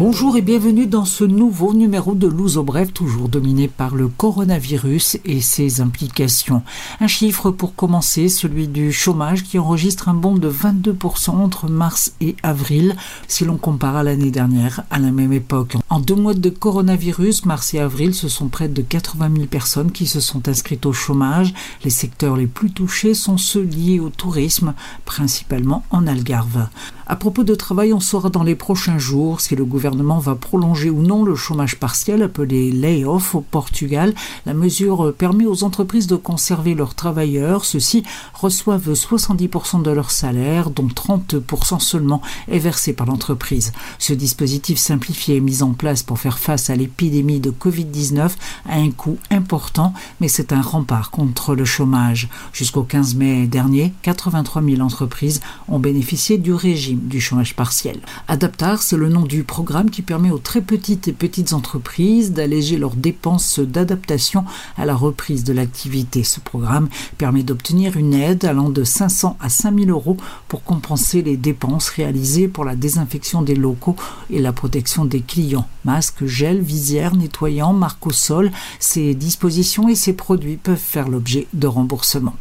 Bonjour et bienvenue dans ce nouveau numéro de Louzo Bref, toujours dominé par le coronavirus et ses implications. Un chiffre pour commencer, celui du chômage qui enregistre un bond de 22% entre mars et avril si l'on compare à l'année dernière à la même époque. En deux mois de coronavirus, mars et avril, ce sont près de 80 000 personnes qui se sont inscrites au chômage. Les secteurs les plus touchés sont ceux liés au tourisme, principalement en Algarve. À propos de travail, on saura dans les prochains jours si le gouvernement va prolonger ou non le chômage partiel appelé lay-off au Portugal. La mesure permet aux entreprises de conserver leurs travailleurs. Ceux-ci reçoivent 70% de leur salaire, dont 30% seulement est versé par l'entreprise. Ce dispositif simplifié est mis en place pour faire face à l'épidémie de Covid-19 à un coût important, mais c'est un rempart contre le chômage. Jusqu'au 15 mai dernier, 83 000 entreprises ont bénéficié du régime du chômage partiel. Adaptar, c'est le nom du programme qui permet aux très petites et petites entreprises d'alléger leurs dépenses d'adaptation à la reprise de l'activité. Ce programme permet d'obtenir une aide allant de 500 à 5000 euros pour compenser les dépenses réalisées pour la désinfection des locaux et la protection des clients. Masques, gel, visières, nettoyants, marque au sol, ces dispositions et ces produits peuvent faire l'objet de remboursement.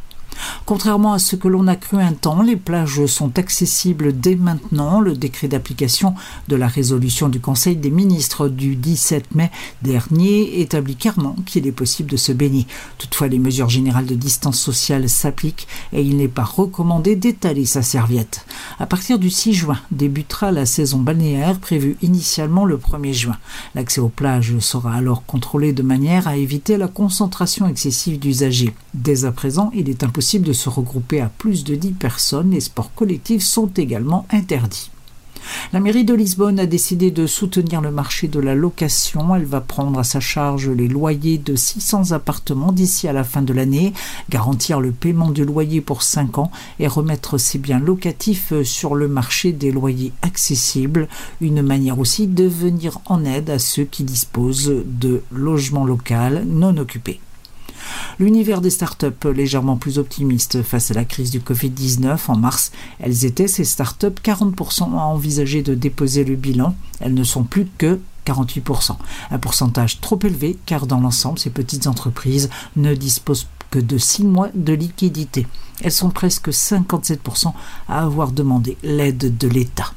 Contrairement à ce que l'on a cru un temps, les plages sont accessibles dès maintenant. Le décret d'application de la résolution du Conseil des ministres du 17 mai dernier établit clairement qu'il est possible de se baigner. Toutefois, les mesures générales de distance sociale s'appliquent et il n'est pas recommandé d'étaler sa serviette. À partir du 6 juin débutera la saison balnéaire prévue initialement le 1er juin. L'accès aux plages sera alors contrôlé de manière à éviter la concentration excessive d'usagers. Dès à présent, il est impossible de se regrouper à plus de 10 personnes. Les sports collectifs sont également interdits. La mairie de Lisbonne a décidé de soutenir le marché de la location. Elle va prendre à sa charge les loyers de 600 appartements d'ici à la fin de l'année, garantir le paiement du loyer pour 5 ans et remettre ses biens locatifs sur le marché des loyers accessibles. Une manière aussi de venir en aide à ceux qui disposent de logements locaux non occupés. L'univers des startups légèrement plus optimiste face à la crise du Covid-19 en mars, elles étaient ces startups 40% à envisager de déposer le bilan. Elles ne sont plus que 48%. Un pourcentage trop élevé car dans l'ensemble, ces petites entreprises ne disposent que de 6 mois de liquidité. Elles sont presque 57% à avoir demandé l'aide de l'État.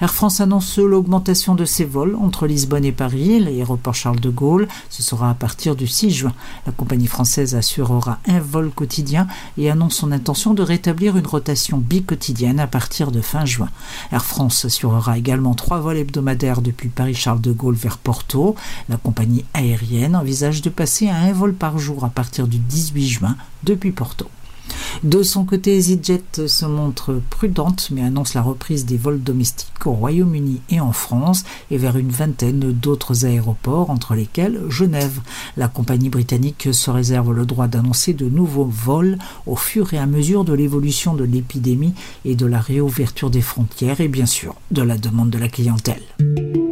Air France annonce l'augmentation de ses vols entre Lisbonne et Paris, l'aéroport Charles de Gaulle. Ce sera à partir du 6 juin. La compagnie française assurera un vol quotidien et annonce son intention de rétablir une rotation bi-quotidienne à partir de fin juin. Air France assurera également trois vols hebdomadaires depuis Paris-Charles de Gaulle vers Porto. La compagnie aérienne envisage de passer à un vol par jour à partir du 18 juin depuis Porto. De son côté, EasyJet se montre prudente mais annonce la reprise des vols domestiques au Royaume-Uni et en France et vers une vingtaine d'autres aéroports entre lesquels Genève. La compagnie britannique se réserve le droit d'annoncer de nouveaux vols au fur et à mesure de l'évolution de l'épidémie et de la réouverture des frontières et bien sûr de la demande de la clientèle.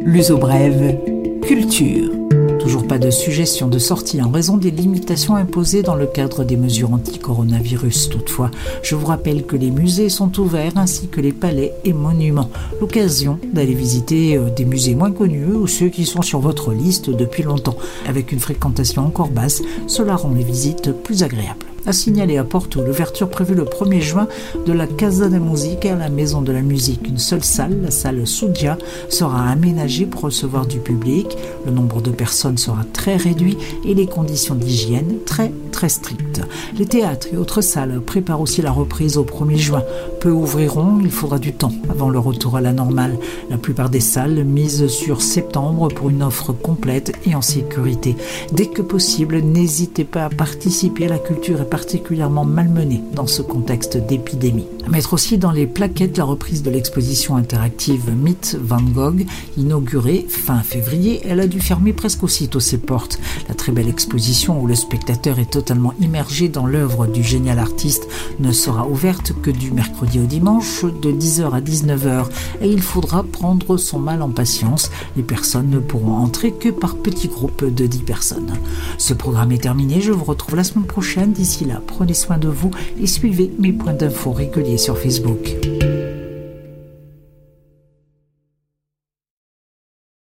L'uso brève, culture. Toujours pas de suggestion de sortie en raison des limitations imposées dans le cadre des mesures anti-coronavirus. Toutefois, je vous rappelle que les musées sont ouverts ainsi que les palais et monuments. L'occasion d'aller visiter euh, des musées moins connus ou ceux qui sont sur votre liste depuis longtemps. Avec une fréquentation encore basse, cela rend les visites plus agréables a signalé à Porto l'ouverture prévue le 1er juin de la Casa de Musica, la maison de la musique. Une seule salle, la salle Sudia, sera aménagée pour recevoir du public. Le nombre de personnes sera très réduit et les conditions d'hygiène très très strictes. Les théâtres et autres salles préparent aussi la reprise au 1er juin. Peu ouvriront, il faudra du temps avant le retour à la normale. La plupart des salles misent sur septembre pour une offre complète et en sécurité. Dès que possible, n'hésitez pas à participer à la culture et particulièrement malmenée dans ce contexte d'épidémie. À mettre aussi dans les plaquettes la reprise de l'exposition interactive Myth Van Gogh, inaugurée fin février, elle a dû fermer presque aussitôt ses portes. La très belle exposition où le spectateur est totalement immergé dans l'œuvre du génial artiste ne sera ouverte que du mercredi au dimanche de 10h à 19h et il faudra prendre son mal en patience. Les personnes ne pourront entrer que par petits groupes de 10 personnes. Ce programme est terminé, je vous retrouve la semaine prochaine. D'ici prenez soin de vous et suivez mes points d'infos réguliers sur Facebook.